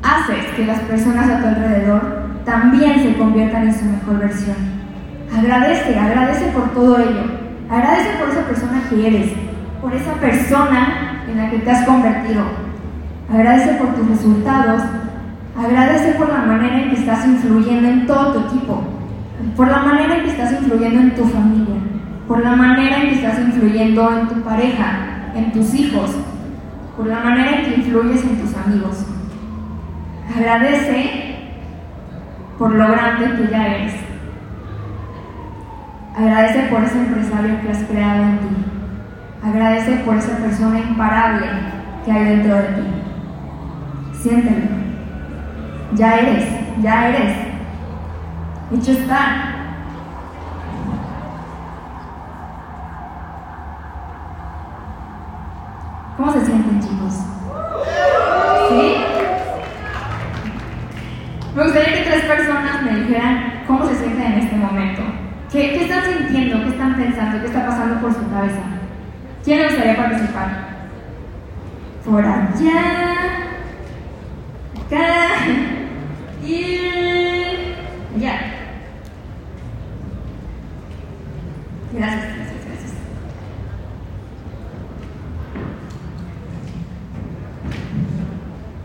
haces que las personas a tu alrededor también se conviertan en su mejor versión. Agradece, agradece por todo ello. Agradece por esa persona que eres, por esa persona en la que te has convertido. Agradece por tus resultados. Agradece por la manera en que estás influyendo en todo tu equipo. Por la manera en que estás influyendo en tu familia. Por la manera en que estás influyendo en tu pareja, en tus hijos. Por la manera en que influyes en tus amigos. Agradece por lo grande que ya eres. Agradece por ese empresario que has creado en ti. Agradece por esa persona imparable que hay dentro de ti. Siéntelo. Ya eres, ya eres. Hecho está. ¿Cómo se sienten, chicos? ¿Sí? Me gustaría que tres personas me dijeran cómo se sienten en este momento. ¿Qué, qué están sintiendo? ¿Qué están pensando? ¿Qué está pasando por su cabeza? ¿Quién le gustaría participar? Por allá. Acá. Y allá. Gracias, gracias, gracias.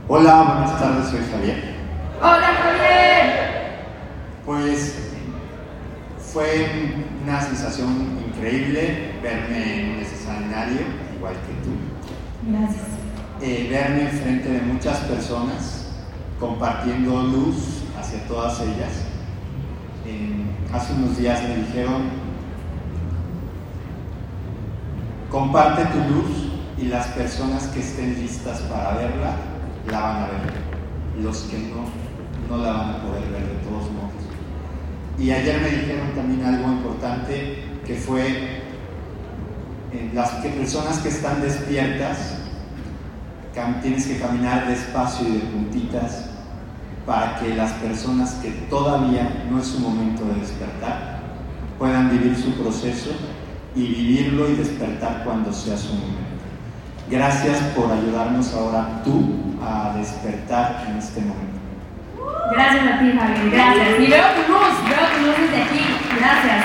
Hola, buenas tardes, soy Javier. Hola, Javier. Pues fue una sensación increíble verme en un escenario, igual que tú. Gracias. Eh, verme frente de muchas compartiendo luz hacia todas ellas. Hace unos días me dijeron, comparte tu luz y las personas que estén listas para verla, la van a ver. Los que no, no la van a poder ver de todos modos. Y ayer me dijeron también algo importante que fue eh, las personas que están despiertas tienes que caminar despacio y de puntitas para que las personas que todavía no es su momento de despertar puedan vivir su proceso y vivirlo y despertar cuando sea su momento. Gracias por ayudarnos ahora tú a despertar en este momento. Gracias a ti, Javier. Gracias. Y veo tu luz, veo tu luz desde aquí. Gracias.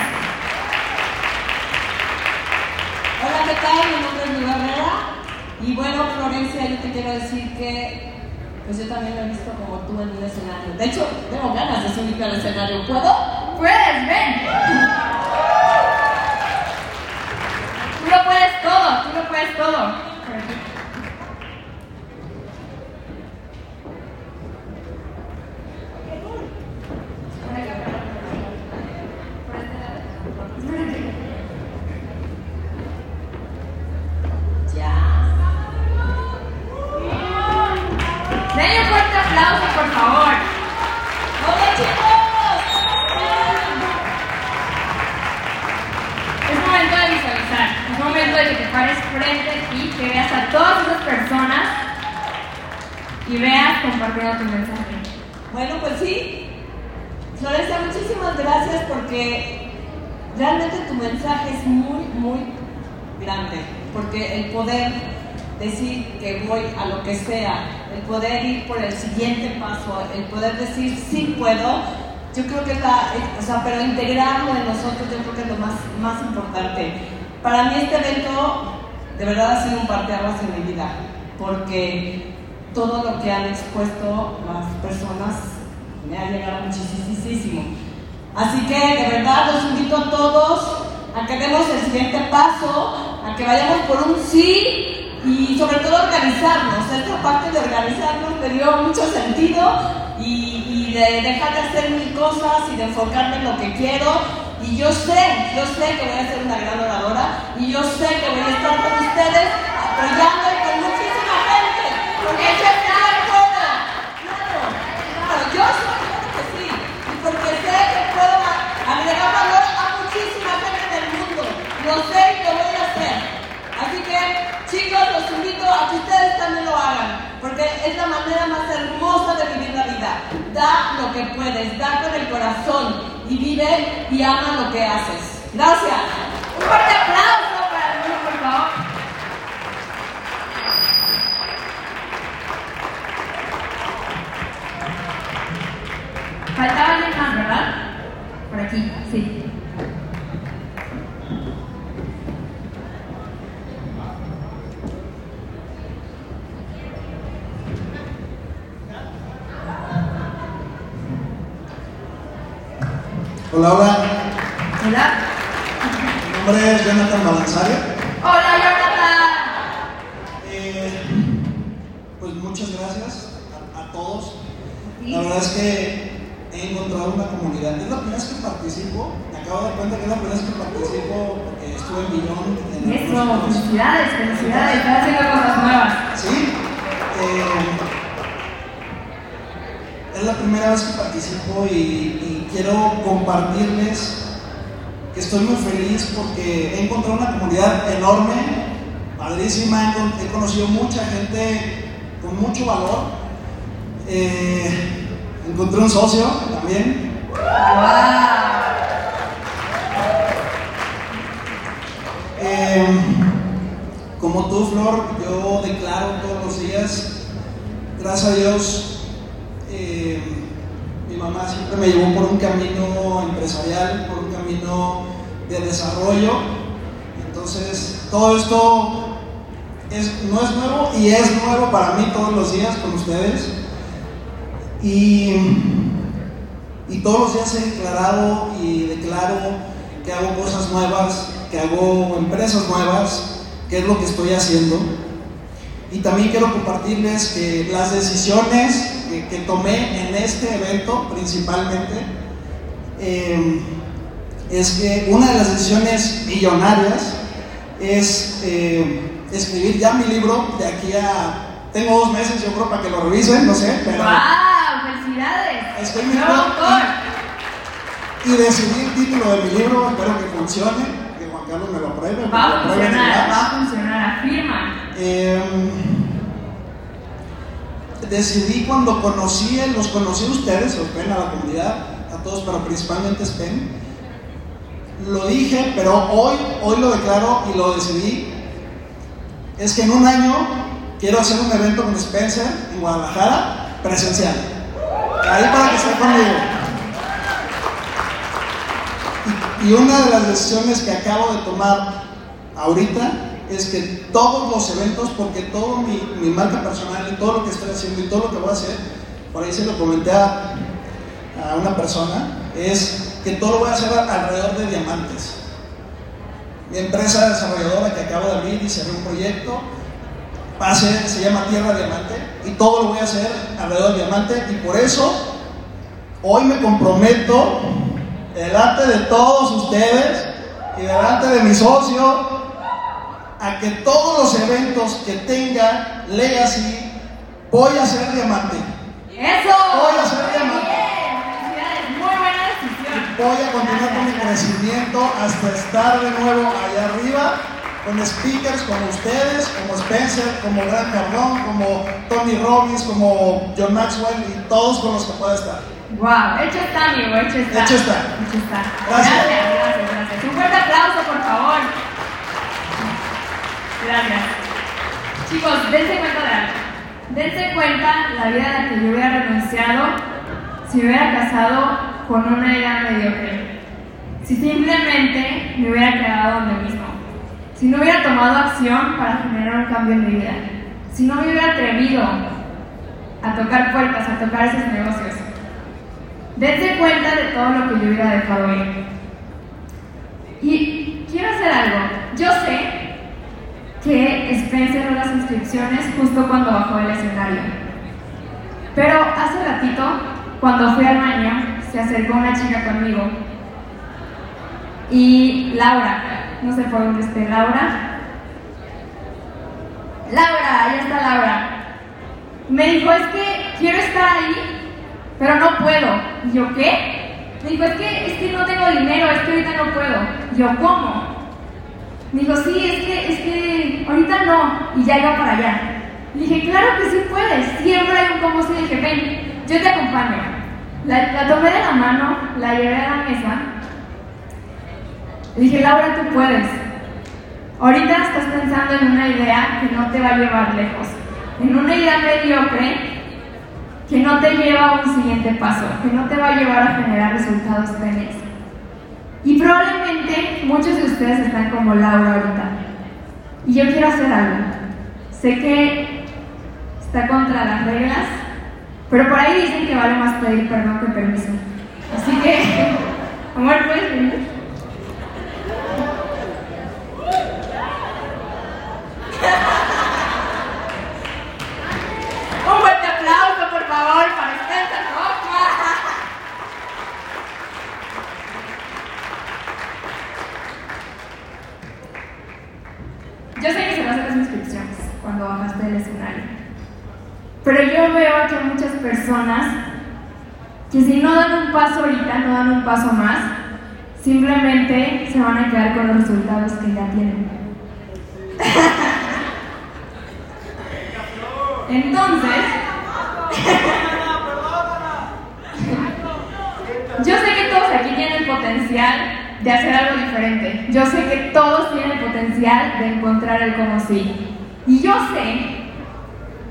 Hola, ¿qué tal? Mi nombre es Nueva Herrera. Y bueno, Florencia, yo te quiero decir que pues yo también lo he visto como tú en un escenario. De hecho, tengo ganas de subirme al escenario. ¿Puedo? Puedes, ven. Tú lo puedes todo, tú lo puedes todo. Por aquí. Por aquí, por aquí. Por este lado. Espérate. Ya. Denle un fuerte aplauso frente de ti, que veas a todas esas personas y veas compartiendo tu mensaje. Bueno, pues sí. Florencia, muchísimas gracias porque realmente tu mensaje es muy, muy grande. Porque el poder decir que voy a lo que sea, el poder ir por el siguiente paso, el poder decir sí puedo, yo creo que es la, o sea, pero integrarlo en nosotros yo creo que es lo más, más importante. Para mí este evento de verdad ha sido un parteaguas en mi vida, porque todo lo que han expuesto las personas me ha llegado muchísimo. Así que de verdad los invito a todos a que demos el siguiente paso, a que vayamos por un sí y sobre todo organizarnos. Esta parte de organizarnos me dio mucho sentido y, y de dejar de hacer mil cosas y de enfocarme en lo que quiero. Y yo sé, yo sé que voy a ser una gran oradora y yo sé que voy a estar con ustedes apoyando y con muchísima gente, porque yo sé que puedo. Claro, claro, yo sé claro que sí, y porque sé que puedo agregar valor a muchísima gente del mundo. Lo sé y lo voy a hacer. Así que, chicos, los invito a que ustedes también lo hagan, porque es la manera más hermosa de vivir la vida. Da lo que puedes, da con el corazón y vive y ama lo que haces. Gracias. Un fuerte aplauso para el grupo, por favor. Faltaba alguien más, ¿verdad? Por aquí, sí. Hola, hola. Hola. Mi nombre es Jonathan Balanzario. Hola, Jonathan. Eh, pues muchas gracias a, a todos. La verdad es que he encontrado una comunidad. Es la primera vez que participo. Me acabo de dar cuenta que es la primera vez que participo porque estuve en Billón. En Eso, algunos- felicidades, felicidades. Estás haciendo cosas nuevas. Sí. eh, es la primera vez que participo y, y quiero compartirles que estoy muy feliz porque he encontrado una comunidad enorme, padrísima, he con- he conocido mucha gente con mucho valor. Eh, encontré un socio también. Eh, como tú, Flor, yo declaro todos los días, gracias a Dios, eh, mi mamá siempre me llevó por un camino empresarial, por un camino de desarrollo. Entonces, todo esto es, no es nuevo y es nuevo para mí todos los días con ustedes. Y, y todos los días he declarado y declaro que hago cosas nuevas, que hago empresas nuevas, que es lo que estoy haciendo. Y también quiero compartirles que las decisiones que, tomé en este evento principalmente eh, es que una de las decisiones millonarias es eh, escribir ya mi libro de aquí a... Tengo dos meses, yo creo, para que lo revisen, no sé, pero... ¡Wow! ¡Felicidades! Mismo- autor. Y decidí el título de mi libro, espero que funcione, que Juan Carlos me lo apruebe. Va a funcionar, va a funcionar, afirma. Eh, decidí cuando conocí, los conocí a ustedes, a Spen, a la comunidad, a todos, pero principalmente a Spen. Lo dije, pero hoy, hoy lo declaro y lo decidí. Es que en un año quiero hacer un evento con Spencer en Guadalajara, presencial. Ahí para que esté conmigo. Y una de las decisiones que acabo de tomar ahorita es que todos los eventos, porque todo mi, mi marca personal y todo lo que estoy haciendo y todo lo que voy a hacer, por ahí se lo comenté a, a una persona, es que todo lo voy a hacer alrededor de diamantes. Mi empresa desarrolladora que acabo de abrir y cerré un proyecto, va a ser, se llama Tierra Diamante, y todo lo voy a hacer alrededor de diamante, y por eso hoy me comprometo delante de todos ustedes y delante de mi socio a que todos los eventos que tenga Legacy voy a ser diamante. ¡Eso! Voy a ser diamante. Muy buena decisión. Voy a continuar con mi crecimiento hasta estar de nuevo allá arriba, con speakers como ustedes, como Spencer, como Gran Cardón, como Tony Robbins, como John Maxwell y todos con los que pueda estar. Wow, hecho está, amigo, hecho está. Hecho está. Hecho está. Gracias. Gracias, gracias, gracias. Un fuerte aplauso, por favor. Gracias. Chicos, dense cuenta de algo. Dense cuenta la vida a la que yo hubiera renunciado si me hubiera casado con una idea mediocre. Si simplemente me hubiera quedado donde mismo. Si no hubiera tomado acción para generar un cambio en mi vida. Si no me hubiera atrevido a tocar puertas, a tocar esos negocios. Dense cuenta de todo lo que yo hubiera dejado ir. Y quiero hacer algo. Yo sé que Spencer cerró las inscripciones justo cuando bajó del escenario. Pero hace ratito, cuando fui al baño, se acercó una chica conmigo. Y Laura, no sé por dónde esté Laura. Laura, ahí está Laura. Me dijo, es que quiero estar ahí, pero no puedo. Y yo, ¿qué? Me dijo, es que, es que no tengo dinero, es que ahorita no puedo. Y yo, ¿cómo? Me dijo, sí, es que, es que ahorita no. Y ya iba para allá. Le dije, claro que sí puedes, siempre hay un cómo sí. Le dije, ven, yo te acompaño. La, la tomé de la mano, la llevé a la mesa. Le dije, Laura, tú puedes. Ahorita estás pensando en una idea que no te va a llevar lejos. En una idea mediocre que no te lleva a un siguiente paso, que no te va a llevar a generar resultados plenos. Y probablemente muchos de ustedes están como Laura ahorita. Y yo quiero hacer algo. Sé que está contra las reglas, pero por ahí dicen que vale más pedir perdón que permiso. Así que, amor, ¿puedes venir? Un fuerte aplauso, por favor, para Spencer Hoffman. Yo sé que se van a hacer las inscripciones cuando bajaste del escenario. Pero yo veo que muchas personas que si no dan un paso ahorita, no dan un paso más, simplemente se van a quedar con los resultados que ya tienen. Entonces, yo sé que todos aquí tienen potencial de hacer algo diferente. Yo sé que todos tienen potencial de encontrar el como sí. Y yo sé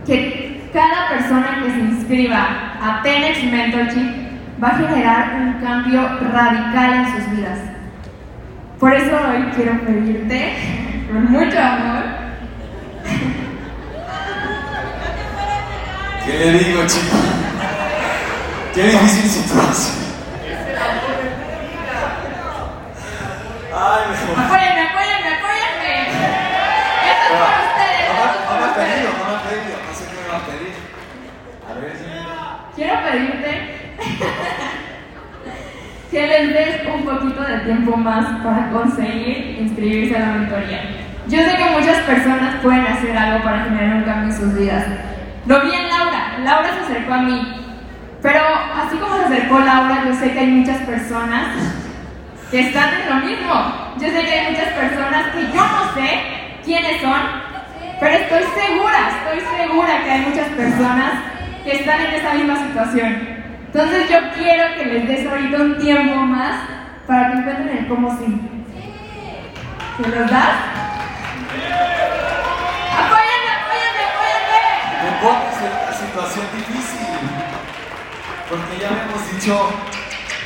que cada persona que se inscriba a Tenex Mentorship va a generar un cambio radical en sus vidas. Por eso hoy quiero pedirte, con mucho amor, ¿Qué le digo, chico? Qué difícil situación. Ay, me apóyenme, apóyenme, apóyenme. Esto es para ustedes. No, esto es no me para ha pedido, ustedes. no me ha pedido. No sé qué me va a pedir. A ver si. Quiero pedirte que les des un poquito de tiempo más para conseguir inscribirse a la mentoría. Yo sé que muchas personas pueden hacer algo para generar un cambio en sus vidas. Lo vi en Laura, Laura se acercó a mí. Pero así como se acercó Laura, yo sé que hay muchas personas que están en lo mismo. Yo sé que hay muchas personas que yo no sé quiénes son, pero estoy segura, estoy segura que hay muchas personas que están en esa misma situación. Entonces yo quiero que les des ahorita un tiempo más para que encuentren el cómo sí. ¿Se los das? ¡Apóyenme, apóyenme, apóyenme! Me pones en una situación difícil. Porque ya habíamos dicho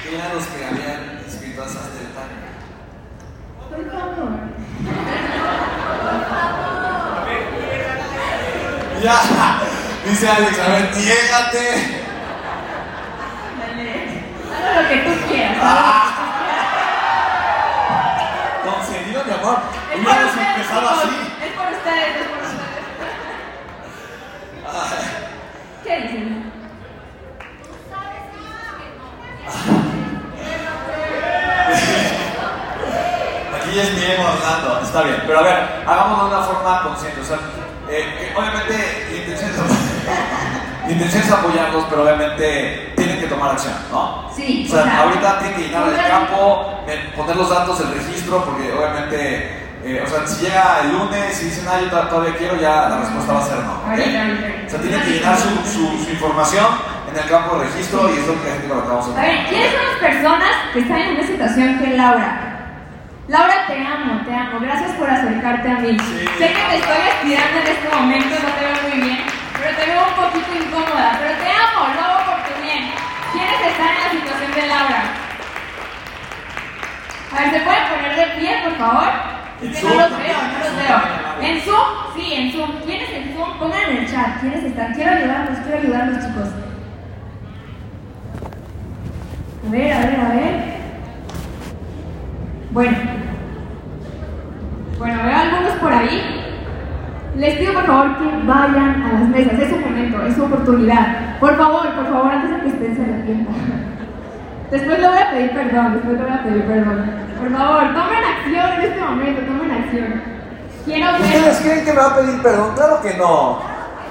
que eran los que habían escrito a esas del tanque. Por favor. Ya, dice Alex, a ver, niégate. Lo que tú quieras. Ah. Concedido, mi amor. Hubiéramos empezado así. Es por ustedes, es por ustedes. ¿Qué dicen? Aquí es mi ego hablando, está bien. Pero a ver, hagámoslo de una forma consciente. O sea, eh, eh, obviamente, mi intención es, apoyarlos, pero obviamente tomar acción, ¿no? Sí, O sea, o sea, ahorita tienen que llenar el campo, poner los datos del registro, porque obviamente eh, o sea, si llega el lunes y dicen, ah, yo todavía quiero, ya la respuesta va a ser no. ¿ok? O sea, tiene que llenar su, su, su información en el campo de registro y es lo que la gente con lo que vamos a A ver, ¿quiénes son las personas que están en una situación que Laura? Laura, te amo, te amo. Gracias por acercarte a mí. Sé que te estoy estirando en este momento, no te veo muy bien, pero te veo un poquito incómoda. Pero te amo, lo hago por tu bien. ¿Quiénes están en la situación de Laura? A ver, ¿se pueden poner de pie, por favor? En Es que Zoom no los veo, no los veo. ¿En Zoom? Sí, en Zoom. ¿Quiénes en Zoom? Pongan en el chat. ¿Quiénes están? Quiero ayudarlos, quiero ayudarlos, chicos. A ver, a ver, a ver. Bueno. Bueno, veo algunos por ahí. Les pido por favor que vayan a las mesas. Es su momento, es su oportunidad. Por favor, por favor, antes de que estén se arrepienta. Después le voy a pedir perdón, después le voy a pedir perdón. Por favor, tomen acción en este momento, tomen acción. Quiero ver. ¿Ustedes creen que me va a pedir perdón? Claro que no.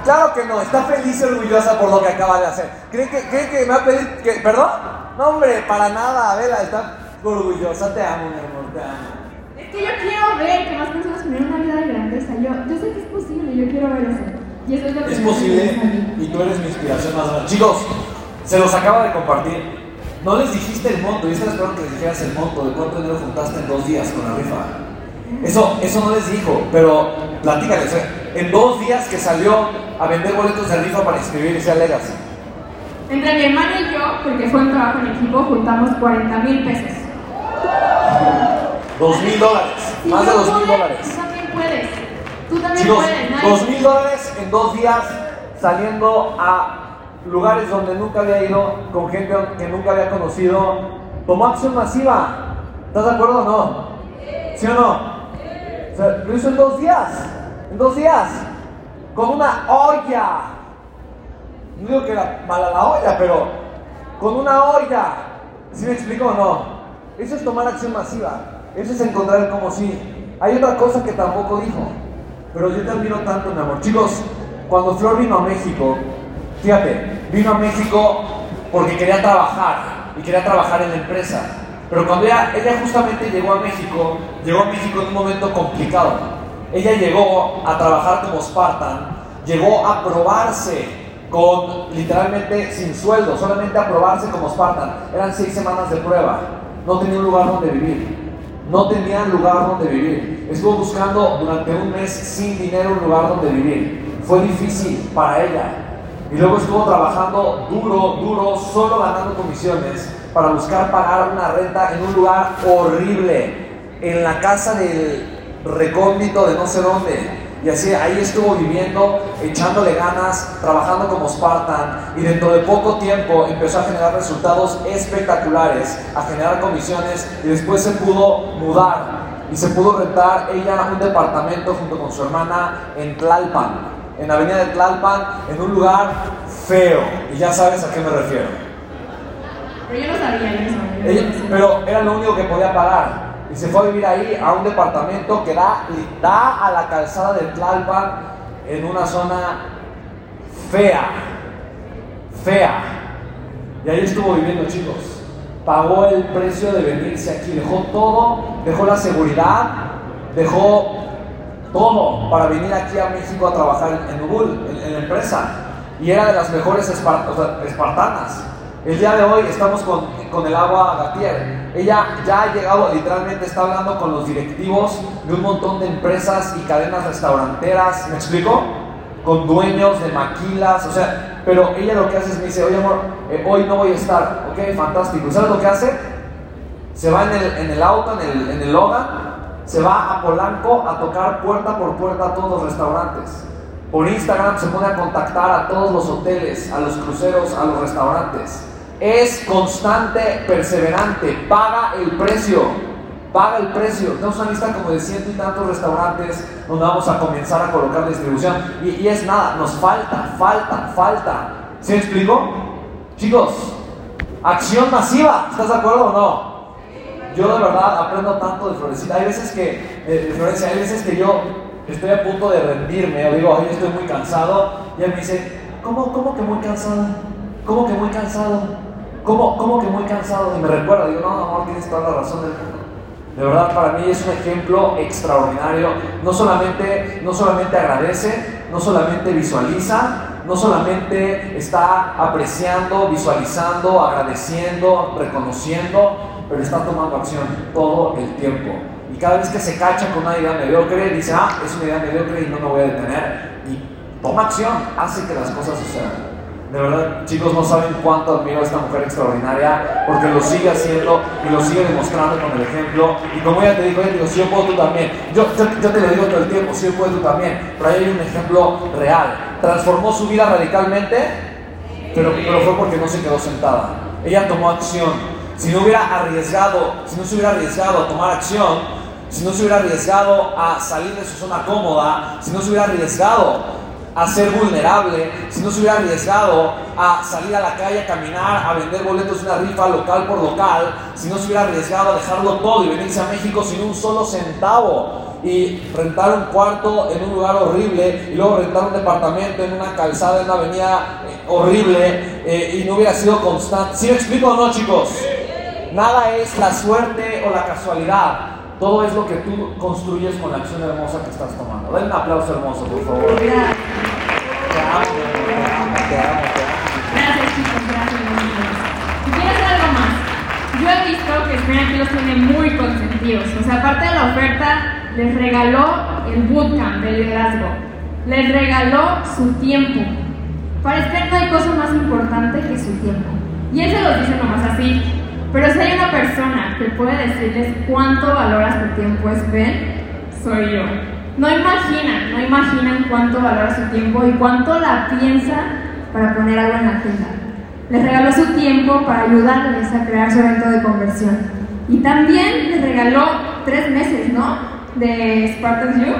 Claro que no. Está feliz y orgullosa por lo que acaba de hacer. ¿Creen que, creen que me va a pedir que, perdón? No, hombre, para nada. Vela, está orgullosa. Te amo, mi amor, te amo. Es que yo quiero ver que más personas tengan una vida de grandeza. Yo, yo sé que es posible, yo quiero ver eso. Y eso es lo que Es posible y tú eres mi inspiración más grande. Chicos, se los acaba de compartir. No les dijiste el monto. Yo estaba esperando que les dijeras el monto de cuánto dinero juntaste en dos días con la rifa. Eso, eso no les dijo, pero platícales. ¿eh? En dos días que salió a vender boletos de rifa para inscribirse a Legacy. Entre mi hermano y yo, porque fue un trabajo en equipo, juntamos 40 mil pesos. Dos mil dólares. Si Más de dos mil dólares. Tú también puedes. Tú también Chicos, puedes. dos mil dólares en dos días saliendo a lugares donde nunca había ido, con gente que nunca había conocido. Tomó acción masiva. ¿Estás de acuerdo o no? ¿Sí o no? O lo hizo en dos días. En dos días. Con una olla. No digo que era mala la olla, pero con una olla. ¿Sí me explico o no? Eso es tomar acción masiva. Eso es encontrar el como sí. Hay otra cosa que tampoco dijo. Pero yo te admiro tanto, mi amor. Chicos, cuando Flor vino a México, fíjate, vino a México porque quería trabajar y quería trabajar en la empresa. Pero cuando ella, ella justamente llegó a México, llegó a México en un momento complicado. Ella llegó a trabajar como Spartan, llegó a probarse con literalmente sin sueldo, solamente a probarse como Spartan. Eran seis semanas de prueba. No tenía un lugar donde vivir. No tenía lugar donde vivir. Estuvo buscando durante un mes sin dinero un lugar donde vivir. Fue difícil para ella. Y luego estuvo trabajando duro, duro, solo ganando comisiones para buscar pagar una renta en un lugar horrible, en la casa del recóndito de no sé dónde. Y así ahí estuvo viviendo, echándole ganas, trabajando como Spartan. Y dentro de poco tiempo empezó a generar resultados espectaculares, a generar comisiones. Y después se pudo mudar y se pudo rentar ella un departamento junto con su hermana en Tlalpan, en la avenida de Tlalpan, en un lugar feo. Y ya sabes a qué me refiero. Pero yo no sabía. Ella- pero era lo único que podía pagar. Y se fue a vivir ahí a un departamento que da, da a la calzada de Tlalpan en una zona fea. Fea. Y ahí estuvo viviendo, chicos. Pagó el precio de venirse aquí. Dejó todo, dejó la seguridad, dejó todo para venir aquí a México a trabajar en Ubul, en, en la empresa. Y era de las mejores espartanas. El día de hoy estamos con, con el agua Gatier. Ella ya ha llegado, literalmente está hablando con los directivos de un montón de empresas y cadenas restauranteras. ¿Me explico? Con dueños de maquilas, o sea, pero ella lo que hace es me dice, oye amor, eh, hoy no voy a estar, ok, fantástico. ¿Y ¿Sabes lo que hace? Se va en el, en el auto, en el, en el Logan, se va a Polanco a tocar puerta por puerta a todos los restaurantes. Por Instagram se pone a contactar a todos los hoteles, a los cruceros, a los restaurantes. Es constante, perseverante, paga el precio, paga el precio. Tenemos una lista como de ciento y tantos restaurantes donde vamos a comenzar a colocar distribución. Y, es nada, nos falta, falta, falta. ¿Se me explico? Chicos, acción masiva, ¿estás de acuerdo o no? Yo de verdad aprendo tanto de Florecita. Hay veces que, Florencia, hay veces que yo estoy a punto de rendirme o digo, ay, estoy muy cansado. Y él me dice, ¿cómo, cómo que muy cansado? ¿Cómo que muy cansado? ¿Cómo, ¿Cómo que muy cansado? Y me recuerda, digo, no, amor, tienes toda la razón. De verdad, para mí es un ejemplo extraordinario. No solamente, no solamente agradece, no solamente visualiza, no solamente está apreciando, visualizando, agradeciendo, reconociendo, pero está tomando acción todo el tiempo. Y cada vez que se cacha con una idea mediocre, dice, ah, es una idea mediocre y no me voy a detener. Y toma acción, hace que las cosas sucedan. De verdad, chicos, no saben cuánto admiro a esta mujer extraordinaria porque lo sigue haciendo y lo sigue demostrando con el ejemplo. Y como ella te dijo, ella dijo, si yo puedo, tú también. Yo, yo, yo te lo digo todo el tiempo, si yo puedo, tú también. Pero ahí hay un ejemplo real. Transformó su vida radicalmente, pero, pero fue porque no se quedó sentada. Ella tomó acción. Si no hubiera arriesgado, si no se hubiera arriesgado a tomar acción, si no se hubiera arriesgado a salir de su zona cómoda, si no se hubiera arriesgado a ser vulnerable, si no se hubiera arriesgado a salir a la calle a caminar, a vender boletos de una rifa local por local, si no se hubiera arriesgado a dejarlo todo y venirse a México sin un solo centavo y rentar un cuarto en un lugar horrible y luego rentar un departamento en una calzada, en una avenida eh, horrible eh, y no hubiera sido constante. ¿Sí me explico o no, chicos? Nada es la suerte o la casualidad. Todo es lo que tú construyes con la acción hermosa que estás tomando. Den un aplauso hermoso, por favor. Gracias. Te amo, te amo, te amo. Gracias chicos, gracias amigos. Y quiero hacer algo más. Yo he visto que Spring aquí los tiene muy consentidos. O sea, aparte de la oferta, les regaló el bootcamp de liderazgo. Les regaló su tiempo. Para Spring no hay cosa más importante que su tiempo. Y él se los dice nomás así. Pero si hay una persona que puede decirles cuánto valoras tu tiempo, Spring, soy yo. No imaginan, no imaginan cuánto valora su tiempo y cuánto la piensa para poner algo en la agenda. Les regaló su tiempo para ayudarles a crear su evento de conversión. Y también les regaló tres meses, ¿no? De Spartan You.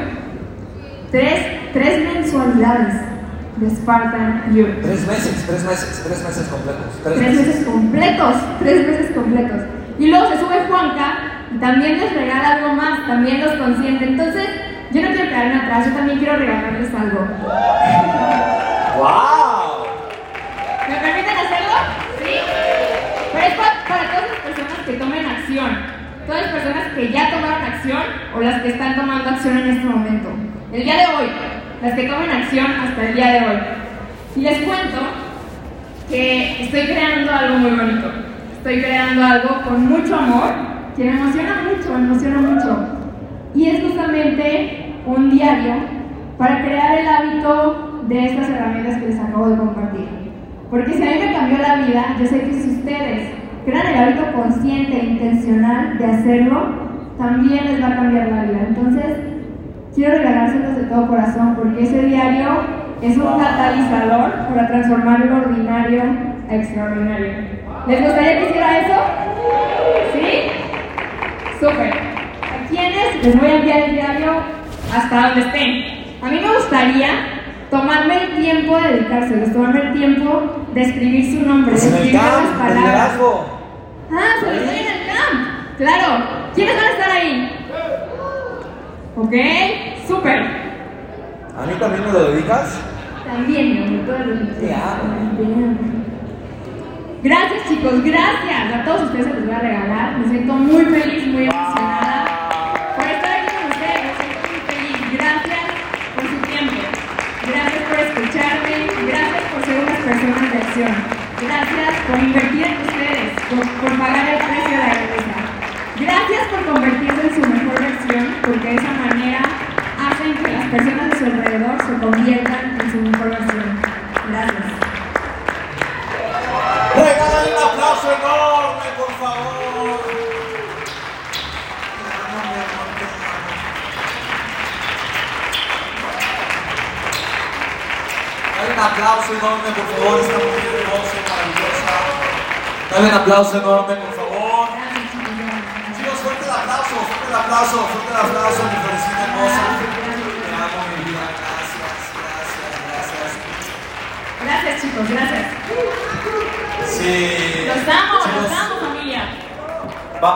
Tres, tres mensualidades de Spartan You. Tres meses, tres meses, tres meses completos. Tres, Tres meses. meses completos, tres meses completos. Y luego se sube Juanca y también les regala algo más, también los consiente. Entonces, yo no quiero quedarme atrás, yo también quiero regalarles algo. ¡Wow! ¿Me permiten hacerlo? ¿Sí? Pero es pa- para todas las personas que tomen acción. Todas las personas que ya tomaron acción o las que están tomando acción en este momento. El día de hoy. Las que tomen acción hasta el día de hoy. Y les cuento que estoy creando algo muy bonito. Estoy creando algo con mucho amor, que me emociona mucho, me emociona mucho. Y es justamente un diario para crear el hábito de estas herramientas que les acabo de compartir. Porque si a mí me cambió la vida, yo sé que si ustedes crean el hábito consciente e intencional de hacerlo, también les va a cambiar la vida. Entonces, quiero regalárselos de todo corazón porque ese diario es un catalizador para transformar lo ordinario a extraordinario. ¿Les gustaría que hiciera eso? ¿Sí? Súper. ¿A quiénes les voy a enviar el diario hasta donde estén? A mí me gustaría tomarme el tiempo de dedicárselos, tomarme el tiempo de escribir su nombre, de escribir las palabras. Ah, se los doy en el camp. Claro. ¿Quiénes van a estar ahí? Ok, súper. ¿A mí también me lo dedicas? También, mi amor, todo lo que Te amo. Gracias, chicos, gracias. A todos ustedes se les voy a regalar. Me siento muy feliz, muy emocionada por estar aquí con ustedes. Me siento muy feliz. Gracias por su tiempo. Gracias por escucharme. Gracias por ser unas personas de acción. Gracias por invertir en ustedes, por, por pagar el precio de la grandeza. Gracias por convertirse en porque de esa manera hacen que las personas de su alrededor se conviertan en su versión. Gracias. Regálale un aplauso enorme, por favor. Dale un aplauso enorme, por favor, esta. Dale un aplauso enorme, por favor. el aplauso, fuerte el aplauso, mi florecita hermosa. Te amo, mi vida. Gracias, gracias, gracias. Gracias, chicos, gracias. Sí. Los amo, los amo.